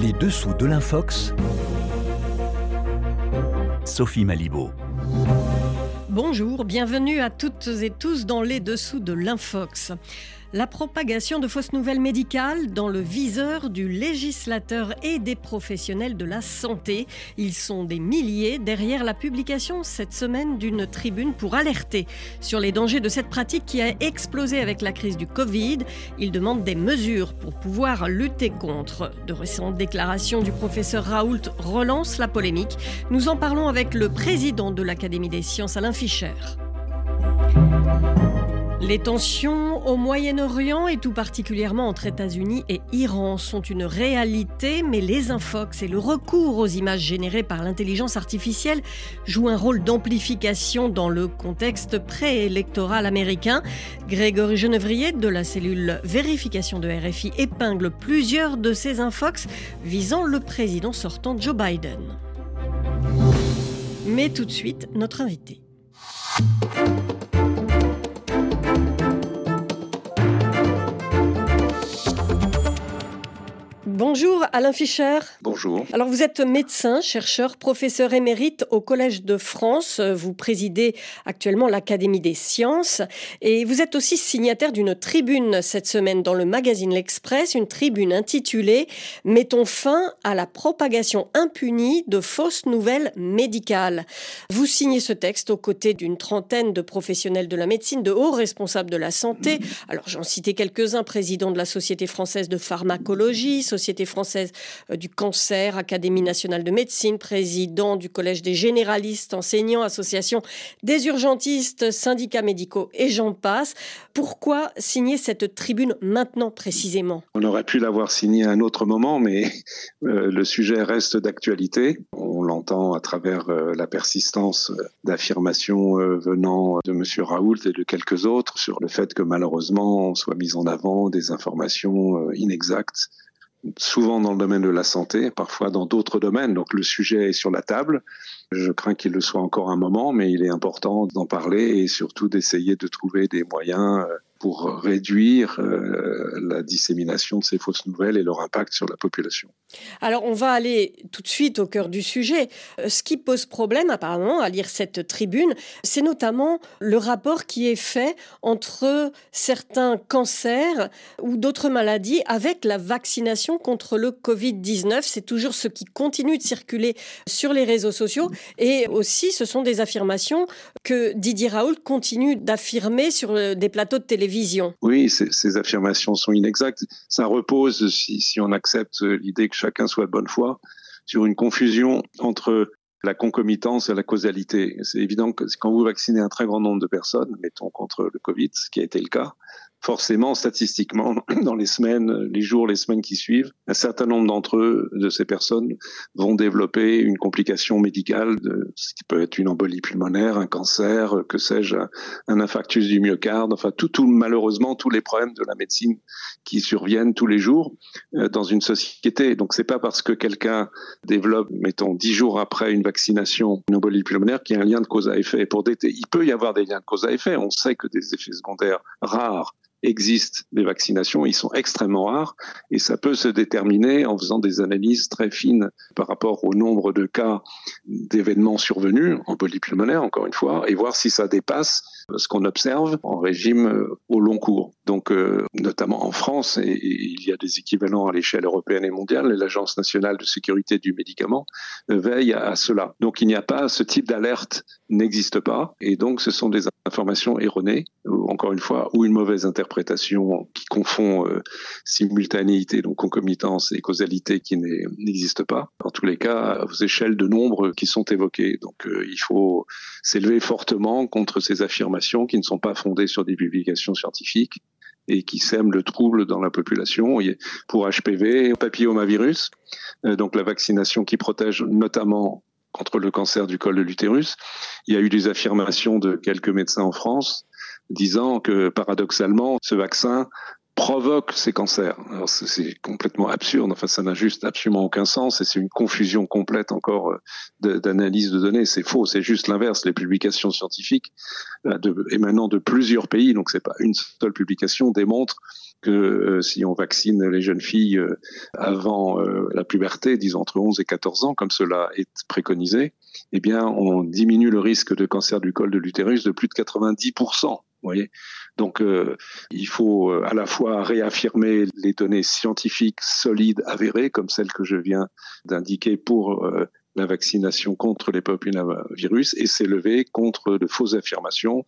Les dessous de l'infox. Sophie Malibaud. Bonjour, bienvenue à toutes et tous dans les dessous de l'Infox. La propagation de fausses nouvelles médicales dans le viseur du législateur et des professionnels de la santé. Ils sont des milliers derrière la publication cette semaine d'une tribune pour alerter sur les dangers de cette pratique qui a explosé avec la crise du Covid. Ils demandent des mesures pour pouvoir lutter contre. De récentes déclarations du professeur Raoult relancent la polémique. Nous en parlons avec le président de l'Académie des sciences, Alain Fischer. Les tensions au Moyen-Orient et tout particulièrement entre États-Unis et Iran sont une réalité, mais les infox et le recours aux images générées par l'intelligence artificielle jouent un rôle d'amplification dans le contexte préélectoral américain. Grégory Genevrier de la cellule vérification de RFI épingle plusieurs de ces infox visant le président sortant Joe Biden. Mais tout de suite, notre invité. Bonjour Alain Fischer. Bonjour. Alors vous êtes médecin, chercheur, professeur émérite au Collège de France. Vous présidez actuellement l'Académie des sciences et vous êtes aussi signataire d'une tribune cette semaine dans le magazine L'Express, une tribune intitulée Mettons fin à la propagation impunie de fausses nouvelles médicales. Vous signez ce texte aux côtés d'une trentaine de professionnels de la médecine, de hauts responsables de la santé. Alors j'en citais quelques-uns, président de la Société française de pharmacologie, Société française euh, du cancer, Académie nationale de médecine, président du Collège des généralistes, enseignants, association des urgentistes, syndicats médicaux et j'en passe. Pourquoi signer cette tribune maintenant précisément? On aurait pu l'avoir signée à un autre moment, mais euh, le sujet reste d'actualité. On l'entend à travers euh, la persistance d'affirmations venant de M. Raoult et de quelques autres sur le fait que malheureusement on soit mis en avant des informations inexactes souvent dans le domaine de la santé, parfois dans d'autres domaines. Donc le sujet est sur la table. Je crains qu'il le soit encore un moment, mais il est important d'en parler et surtout d'essayer de trouver des moyens euh, pour réduire euh, la dissémination de ces fausses nouvelles et leur impact sur la population. Alors on va aller tout de suite au cœur du sujet. Euh, ce qui pose problème apparemment à lire cette tribune, c'est notamment le rapport qui est fait entre certains cancers ou d'autres maladies avec la vaccination contre le Covid-19. C'est toujours ce qui continue de circuler sur les réseaux sociaux et aussi ce sont des affirmations que Didier Raoult continue d'affirmer sur euh, des plateaux de télévision oui, ces, affirmations sont inexactes. Ça repose, si, on accepte l'idée que chacun soit de bonne foi, sur une confusion entre la concomitance et la causalité. C'est évident que quand vous vaccinez un très grand nombre de personnes, mettons contre le Covid, ce qui a été le cas, forcément, statistiquement, dans les semaines, les jours, les semaines qui suivent, un certain nombre d'entre eux, de ces personnes, vont développer une complication médicale, ce qui peut être une embolie pulmonaire, un cancer, que sais-je, un infarctus du myocarde, enfin, tout, tout, malheureusement, tous les problèmes de la médecine qui surviennent tous les jours euh, dans une société. Donc, c'est pas parce que quelqu'un développe, mettons, dix jours après une vaccination, une embolie pulmonaire, qu'il y a un lien de cause à effet. Pour il peut y avoir des liens de cause à effet. On sait que des effets secondaires rares existent des vaccinations, ils sont extrêmement rares et ça peut se déterminer en faisant des analyses très fines par rapport au nombre de cas d'événements survenus en polypulmonaire, encore une fois, et voir si ça dépasse ce qu'on observe en régime euh, au long cours. Donc, euh, notamment en France, et, il y a des équivalents à l'échelle européenne et mondiale, l'Agence nationale de sécurité du médicament euh, veille à, cela. Donc, il n'y a pas ce type d'alerte n'existe pas, et donc ce sont des informations erronées, encore une fois, ou une mauvaise interprétation qui confond simultanéité, donc concomitance et causalité qui n'existe pas. En tous les cas, aux échelles de nombres qui sont évoquées. Donc, il faut s'élever fortement contre ces affirmations qui ne sont pas fondées sur des publications scientifiques et qui sèment le trouble dans la population. Pour HPV, papillomavirus, euh, donc la vaccination qui protège notamment contre le cancer du col de l'utérus, il y a eu des affirmations de quelques médecins en France disant que paradoxalement, ce vaccin provoque ces cancers. C'est complètement absurde, enfin ça n'a juste absolument aucun sens et c'est une confusion complète encore euh, d'analyse de données. C'est faux, c'est juste l'inverse. Les publications scientifiques euh, émanant de plusieurs pays, donc c'est pas une seule publication, démontrent que euh, si on vaccine les jeunes filles avant la puberté, disons entre 11 et 14 ans, comme cela est préconisé, eh bien on diminue le risque de cancer du col de l'utérus de plus de 90%. Donc, euh, il faut euh, à la fois réaffirmer les données scientifiques solides, avérées, comme celles que je viens d'indiquer pour euh, la vaccination contre les papillomavirus, et s'élever contre de fausses affirmations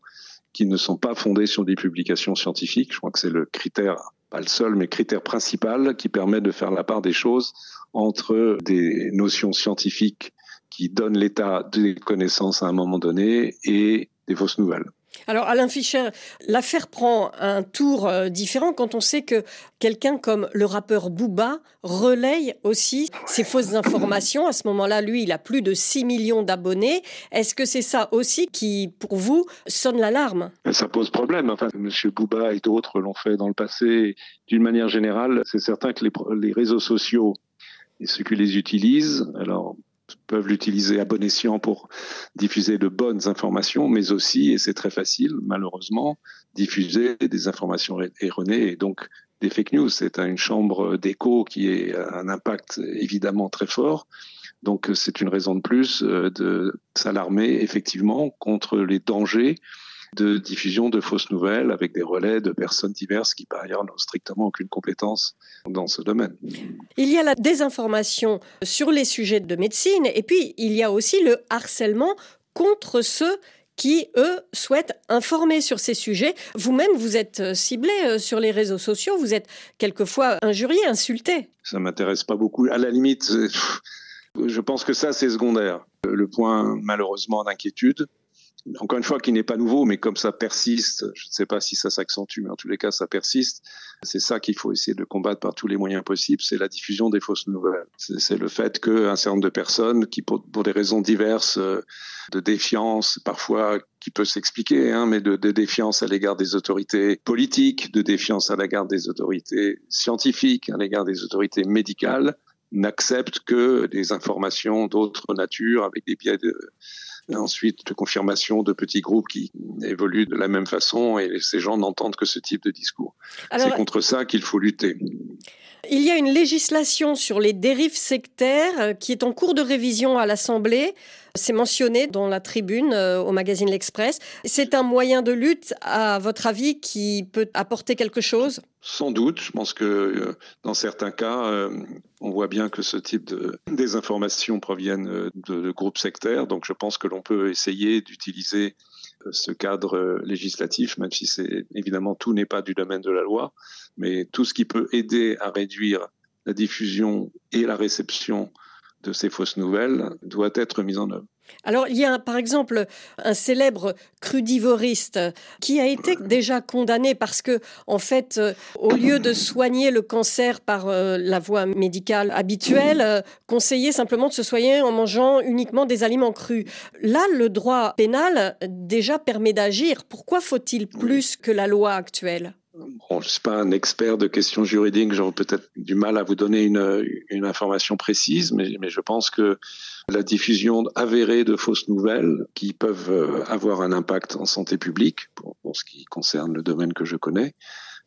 qui ne sont pas fondées sur des publications scientifiques. Je crois que c'est le critère, pas le seul, mais critère principal qui permet de faire la part des choses entre des notions scientifiques qui donnent l'état des connaissances à un moment donné et des fausses nouvelles. Alors Alain Fischer, l'affaire prend un tour euh, différent quand on sait que quelqu'un comme le rappeur Booba relaye aussi ces fausses informations. À ce moment-là, lui, il a plus de 6 millions d'abonnés. Est-ce que c'est ça aussi qui, pour vous, sonne l'alarme? Ça pose problème. Enfin, Monsieur Booba et d'autres l'ont fait dans le passé. D'une manière générale, c'est certain que les, les réseaux sociaux et ceux qui les utilisent, alors peuvent l'utiliser à bon escient pour diffuser de bonnes informations, mais aussi, et c'est très facile, malheureusement, diffuser des informations erronées et donc des fake news. C'est une chambre d'écho qui a un impact évidemment très fort. Donc c'est une raison de plus euh, de s'alarmer effectivement contre les dangers de diffusion de fausses nouvelles avec des relais de personnes diverses qui par ailleurs n'ont strictement aucune compétence dans ce domaine. Il y a la désinformation sur les sujets de médecine et puis il y a aussi le harcèlement contre ceux qui, eux, souhaitent informer sur ces sujets. Vous-même, vous êtes euh, ciblé euh, sur les réseaux sociaux, vous êtes quelquefois injurié, insulté. Ça m'intéresse pas beaucoup. À la limite, je pense que ça, c'est secondaire. Le point, malheureusement, d'inquiétude, encore une fois, qui n'est pas nouveau, mais comme ça persiste, je ne sais pas si ça s'accentue, mais en tous les cas, ça persiste. C'est ça qu'il faut essayer de combattre par tous les moyens possibles, c'est la diffusion des fausses nouvelles. C'est le fait qu'un certain nombre de personnes, qui pour, des raisons diverses, euh, de défiance, parfois qui peut s'expliquer, hein, mais de, de, défiance à l'égard des autorités politiques, de défiance à l'égard des autorités scientifiques, à l'égard des autorités médicales, n'acceptent que des informations d'autre nature avec des biais de ensuite de confirmation de petits groupes qui évoluent de la même façon et ces gens n'entendent que ce type de discours. C'est contre ça qu'il faut lutter. Il y a une législation sur les dérives sectaires euh, qui est en cours de révision à l'Assemblée. C'est mentionné dans la tribune euh, au magazine L'Express. C'est un moyen de lutte, à votre avis, qui peut apporter quelque chose? Sans doute. Je pense que euh, dans certains cas, on voit bien que ce type de désinformations proviennent de groupes sectaires. Donc je pense que l'on peut essayer d'utiliser ce cadre législatif, même si c'est évidemment tout n'est pas du domaine de la loi, mais tout ce qui peut aider à réduire la diffusion et la réception de ces fausses nouvelles doit être mis en œuvre. Alors, il y a par exemple un célèbre crudivoriste qui a été déjà condamné parce que, en fait, euh, au lieu de soigner le cancer par euh, la voie médicale habituelle, euh, conseillait simplement de se soigner en mangeant uniquement des aliments crus. Là, le droit pénal déjà permet d'agir. Pourquoi faut-il plus que la loi actuelle? Je ne suis pas un expert de questions juridiques, j'aurais peut-être du mal à vous donner une, information précise, mais, je pense que la diffusion avérée de fausses nouvelles qui peuvent euh, avoir un impact en santé publique, pour, ce qui concerne le domaine que je connais,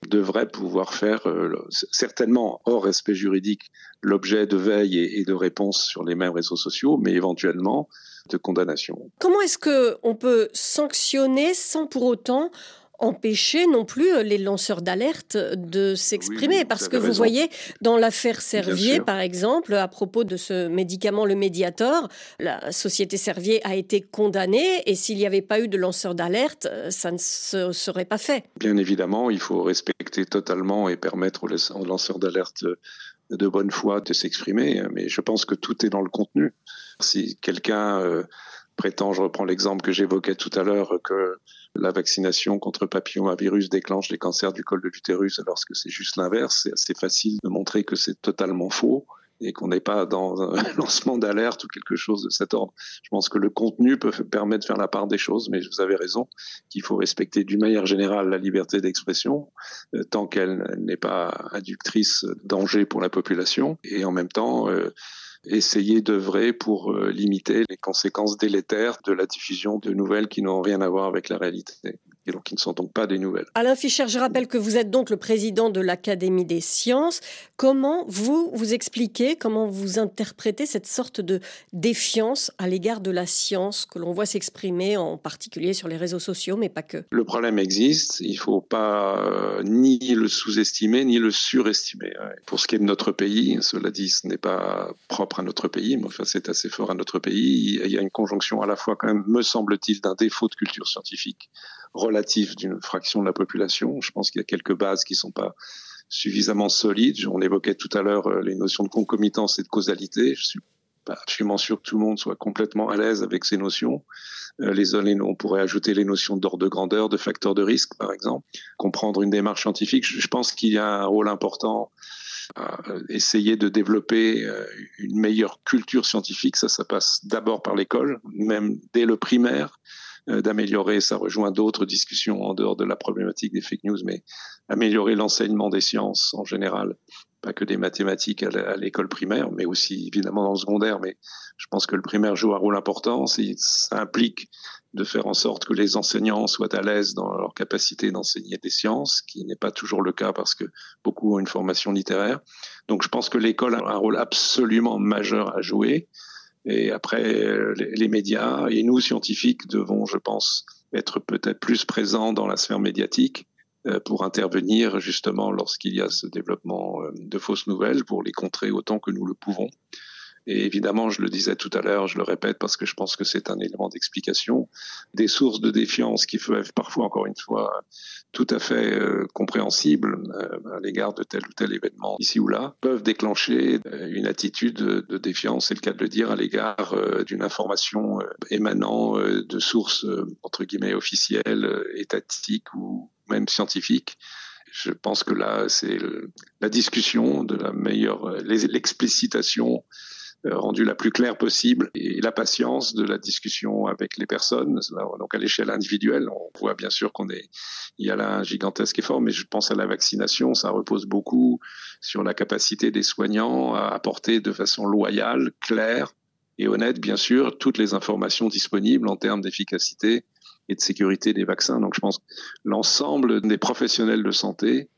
devrait pouvoir faire, euh, certainement hors respect juridique, l'objet de veille et, de réponses sur les mêmes réseaux sociaux, mais éventuellement de condamnation. Comment est-ce qu'on peut sanctionner sans pour autant empêcher non plus euh, les lanceurs d'alerte de s'exprimer. parce que vous voyez, dans l'affaire Servier, par exemple, à propos de ce médicament, le Mediator, la société Servier a été condamnée et s'il n'y avait pas eu de lanceurs d'alerte, euh, ça ne se serait pas fait. Bien évidemment, il faut respecter totalement et permettre aux lanceurs d'alerte de bonne foi de s'exprimer, mais je pense que tout est dans le contenu. Si quelqu'un euh, prétend, je reprends l'exemple que j'évoquais tout à l'heure, que la vaccination contre papillomavirus déclenche les cancers du col de l'utérus alors que c'est juste l'inverse. C'est assez facile de montrer que c'est totalement faux et qu'on n'est pas dans un lancement d'alerte ou quelque chose de cet ordre. Je pense que le contenu peut permettre de faire la part des choses, mais vous avez raison qu'il faut respecter d'une manière générale la liberté d'expression euh, tant qu'elle n'est pas inductrice danger pour la population et en même temps euh, essayer d'œuvrer pour euh, limiter les conséquences délétères de la diffusion de nouvelles qui n'ont rien à voir avec la réalité et donc qui ne sont donc pas des nouvelles. Alain Fischer, je rappelle que vous êtes donc le président de l'Académie des sciences. Comment vous vous expliquez, comment vous interprétez cette sorte de défiance à l'égard de la science que l'on voit s'exprimer en particulier sur les réseaux sociaux, mais pas que? Le problème existe, il ne faut pas euh, ni le sous-estimer ni le surestimer. Pour ce qui est de notre pays, cela dit, ce n'est pas propre à notre pays, mais enfin c'est assez fort à notre pays. Il y a une conjonction à la fois quand même, me semble-t-il, d'un défaut de culture scientifique relatif d'une fraction de la population. Je pense qu'il y a quelques bases qui ne sont pas suffisamment solides. On évoquait tout à l'heure euh, les notions de concomitance et de causalité. Je suis pas absolument sûr que tout le monde soit complètement à l'aise avec ces notions. Euh, on pourrait ajouter les notions d'ordre de grandeur, de facteur de risque, par exemple. Comprendre une démarche scientifique. Je pense qu'il y a un rôle important à essayer de développer euh, une meilleure culture scientifique. Ça, ça passe d'abord par l'école, même dès le primaire. Euh, d'améliorer, ça rejoint d'autres discussions en dehors de la problématique des fake news, mais améliorer l'enseignement des sciences en général, pas que des mathématiques à l'école primaire, mais aussi évidemment dans le secondaire. Mais je pense que le primaire joue un rôle important. Ça implique de faire en sorte que les enseignants soient à l'aise dans leur capacité d'enseigner des sciences, qui n'est pas toujours le cas parce que beaucoup ont une formation littéraire. Donc je pense que l'école a un rôle absolument majeur à jouer. Et après, euh, les médias et nous, scientifiques, devons, je pense, être peut-être plus présents dans la sphère médiatique euh, pour intervenir justement lorsqu'il y a ce développement euh, de fausses nouvelles, pour les contrer autant que nous le pouvons. Et évidemment, je le disais tout à l'heure, je le répète parce que je pense que c'est un élément d'explication, des sources de défiance qui peuvent parfois, encore une fois, tout à fait euh, compréhensibles euh, à l'égard de tel ou tel événement ici ou là, peuvent déclencher euh, une attitude de défiance, c'est le cas de le dire, à l'égard d'une information émanant de sources, entre guillemets, officielles, étatiques ou même scientifiques. Je pense que là, c'est la discussion de la meilleure, l'explicitation rendue la plus claire possible et la patience de la discussion avec les personnes. Donc à l'échelle individuelle, on voit bien sûr qu'on est, il y a là un gigantesque effort, mais je pense à la vaccination, ça repose beaucoup sur la capacité des soignants à apporter de façon loyale, claire et honnête, bien sûr, toutes les informations disponibles en termes d'efficacité et de sécurité des vaccins. Donc je pense l'ensemble des professionnels de santé,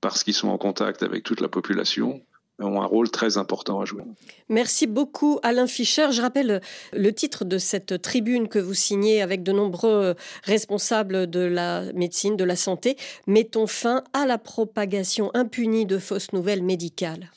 parce qu'ils sont en contact avec toute la population, ont un rôle très important à jouer. Merci beaucoup Alain Fischer. Je rappelle le titre de cette tribune que vous signez avec de nombreux responsables de la médecine, de la santé. Mettons fin à la propagation impunie de fausses nouvelles médicales.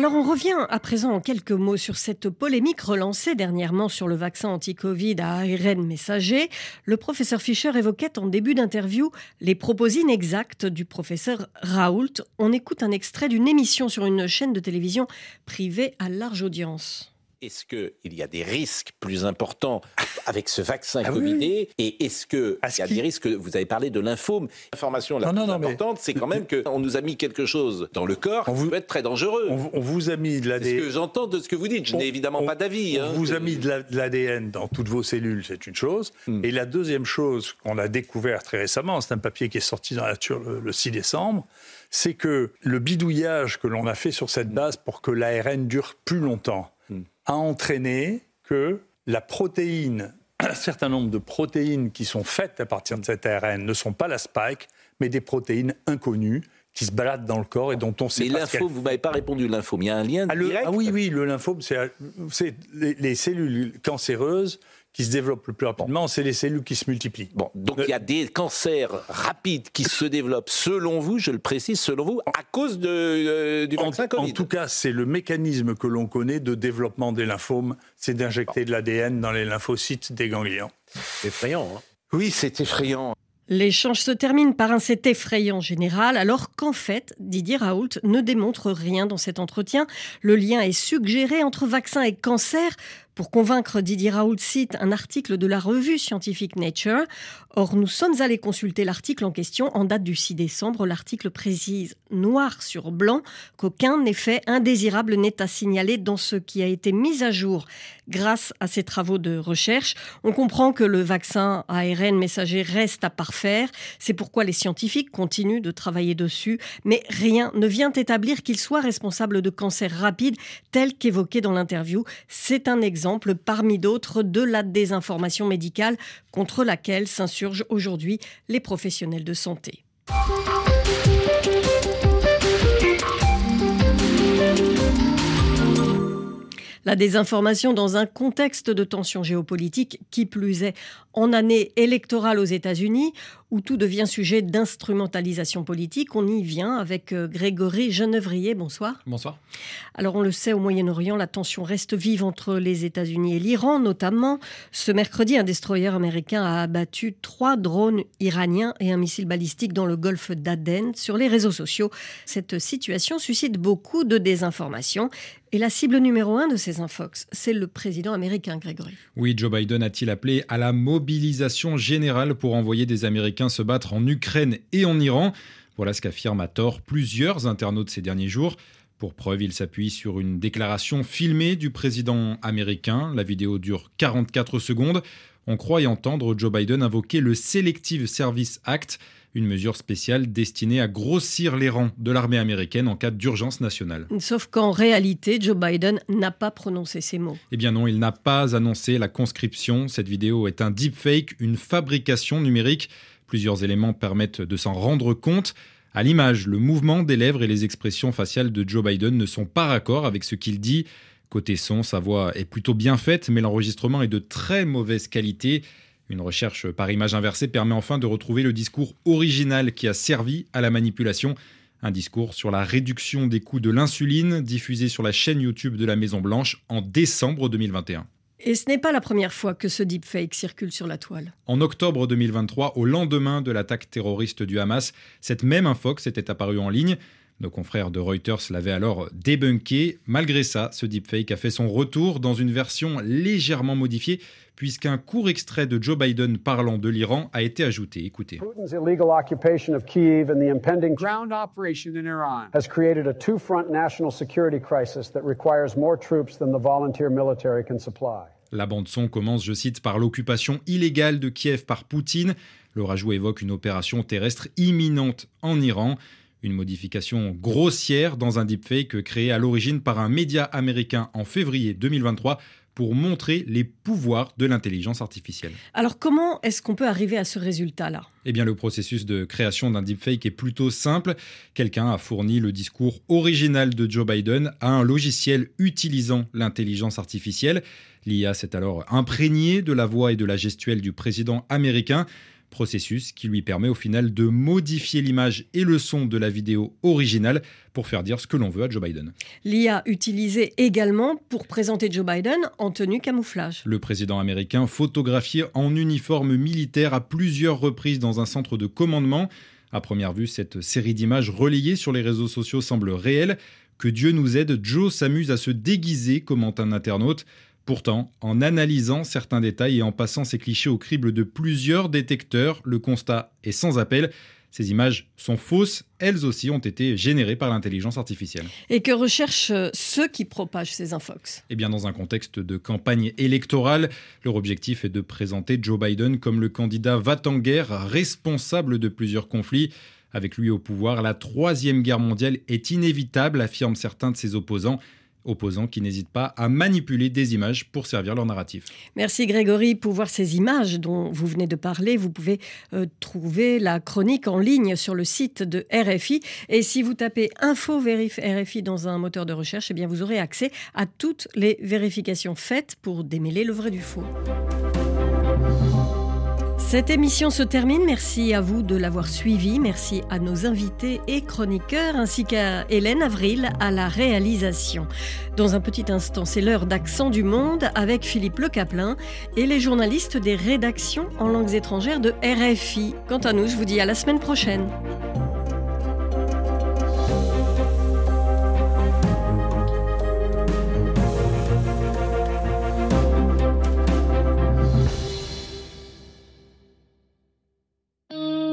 Alors on revient à présent en quelques mots sur cette polémique relancée dernièrement sur le vaccin anti-Covid à ARN messager. Le professeur Fischer évoquait en début d'interview les propos inexacts du professeur Raoult. On écoute un extrait d'une émission sur une chaîne de télévision privée à large audience. Est-ce qu'il y a des risques plus importants avec ce vaccin ah Covidé Et est-ce qu'il y a des risques Vous avez parlé de lymphome? L'information la plus importante, c'est quand même qu'on nous a mis quelque chose dans le corps qui peut être très dangereux. On, vous a mis de l'ADN. ce que j'entends de ce que vous dites. Je n'ai évidemment pas d'avis. On, hein. vous a mis de l'ADN dans toutes vos cellules, c'est une chose. Hmm. Et la deuxième chose qu'on a découvert très récemment, c'est un papier qui est sorti dans la nature le 6 décembre, c'est que le bidouillage que l'on a fait sur cette base pour que l'ARN dure plus longtemps, a entraîné que la protéine, un certain nombre de protéines qui sont faites à partir de cet ARN ne sont pas la spike, mais des protéines inconnues qui se baladent dans le corps et dont on sait mais pas. Mais vous m'avez pas répondu, lymphome. Il y a un lien ah, direct ah oui, oui, le lymphome, c'est les, cellules cancéreuses qui se développent le plus rapidement, c'est les cellules qui se multiplient. Bon, donc il y a des cancers rapides qui se développent, selon vous, je le précise, selon vous, à cause de, euh, du vaccin Covid. En tout cas, c'est le mécanisme que l'on connaît de développement des lymphomes, c'est d'injecter de l'ADN dans les lymphocytes des ganglions. Effrayant, hein Oui, c'est effrayant. L'échange se termine par un c'est effrayant général, alors qu'en fait, Didier Raoult ne démontre rien dans cet entretien. Le lien est suggéré entre vaccin et cancer. Pour convaincre Didier Raoult cite un article de la revue scientifique Nature. Or, nous sommes allés consulter l'article en question en date du 6 décembre. L'article précise noir sur blanc qu'aucun effet indésirable n'est à signaler dans ce qui a été mis à jour grâce à ces travaux de recherche. On comprend que le vaccin ARN messager reste à parfaire. C'est pourquoi les scientifiques continuent de travailler dessus. Mais rien ne vient établir qu'il soit responsable de cancer rapide tel qu'évoqué dans l'interview. C'est un exemple parmi d'autres de la désinformation médicale contre laquelle s'insurgent aujourd'hui les professionnels de santé. La désinformation dans un contexte de tension géopolitique, qui plus est en année électorale aux États-Unis, où tout devient sujet d'instrumentalisation politique. On y vient avec euh, Grégory Genevrier. Bonsoir. Bonsoir. Alors on le sait, au Moyen-Orient, la tension reste vive entre les États-Unis et l'Iran, notamment. Ce mercredi, un destroyer américain a abattu trois drones iraniens et un missile balistique dans le golfe d'Aden. Sur les réseaux sociaux, cette situation suscite beaucoup de désinformation. Et la cible numéro un de ces infox, c'est le président américain, Grégory. Oui, Joe Biden a-t-il appelé à la mobilisation générale pour envoyer des Américains se battre en Ukraine et en Iran. Voilà ce qu'affirment à tort plusieurs internautes ces derniers jours. Pour preuve, il s'appuie sur une déclaration filmée du président américain. La vidéo dure 44 secondes. On croit y entendre Joe Biden invoquer le Selective Service Act, une mesure spéciale destinée à grossir les rangs de l'armée américaine en cas d'urgence nationale. Sauf qu'en réalité, Joe Biden n'a pas prononcé ces mots. Eh bien non, il n'a pas annoncé la conscription. Cette vidéo est un deepfake, une fabrication numérique. Plusieurs éléments permettent de s'en rendre compte. À l'image, le mouvement des lèvres et les expressions faciales de Joe Biden ne sont pas raccords avec ce qu'il dit. Côté son, sa voix est plutôt bien faite, mais l'enregistrement est de très mauvaise qualité. Une recherche par image inversée permet enfin de retrouver le discours original qui a servi à la manipulation. Un discours sur la réduction des coûts de l'insuline diffusé sur la chaîne YouTube de la Maison Blanche en décembre 2021. Et ce n'est pas la première fois que ce deepfake circule sur la toile. En octobre 2023, au lendemain de l'attaque terroriste du Hamas, cette même infox était apparue en ligne. Nos confrères de Reuters l'avaient alors débunké. Malgré ça, ce deepfake a fait son retour dans une version légèrement modifiée, puisqu'un court extrait de Joe Biden parlant de l'Iran a été ajouté. Écoutez. Putin's illegal occupation of Kiev and the impending ground operation in Iran has created a two-front national security crisis that requires more troops than the volunteer military can supply. La bande-son commence, je cite, par l'occupation illégale de Kiev par Poutine. Le rajout évoque une opération terrestre imminente en Iran. Une modification grossière dans un deepfake créé à l'origine par un média américain en février 2023 pour montrer les pouvoirs de l'intelligence artificielle. Alors comment est-ce qu'on peut arriver à ce résultat-là? Eh bien le processus de création d'un deepfake est plutôt simple. Quelqu'un a fourni le discours original de Joe Biden à un logiciel utilisant l'intelligence artificielle. L'IA s'est alors imprégnée de la voix et de la gestuelle du président américain processus qui lui permet au final de modifier l'image et le son de la vidéo originale pour faire dire ce que l'on veut à Joe Biden. L'IA utilisée également pour présenter Joe Biden en tenue camouflage. Le président américain photographié en uniforme militaire à plusieurs reprises dans un centre de commandement. À première vue, cette série d'images relayées sur les réseaux sociaux semble réelle. Que Dieu nous aide, Joe s'amuse à se déguiser, commente un internaute. Pourtant, en analysant certains détails et en passant ces clichés au crible de plusieurs détecteurs, le constat est sans appel. Ces images sont fausses, elles aussi ont été générées par l'intelligence artificielle. Et que recherchent ceux qui propagent ces infox? Eh bien, dans un contexte de campagne électorale, leur objectif est de présenter Joe Biden comme le candidat va en guerre responsable de plusieurs conflits. Avec lui au pouvoir, la troisième guerre mondiale est inévitable, affirment certains de ses opposants opposants qui n'hésitent pas à manipuler des images pour servir leur narratif. Merci Grégory. Pour voir ces images dont vous venez de parler, vous pouvez euh, trouver la chronique en ligne sur le site de RFI. Et si vous tapez Info Vérif RFI dans un moteur de recherche, eh bien vous aurez accès à toutes les vérifications faites pour démêler le vrai du faux. Cette émission se termine. Merci à vous de l'avoir suivi. Merci à nos invités et chroniqueurs ainsi qu'à Hélène Avril à la réalisation. Dans un petit instant, c'est l'heure d'Accent du Monde avec Philippe Le Caplin et les journalistes des rédactions en langues étrangères de RFI. Quant à nous, je vous dis à la semaine prochaine.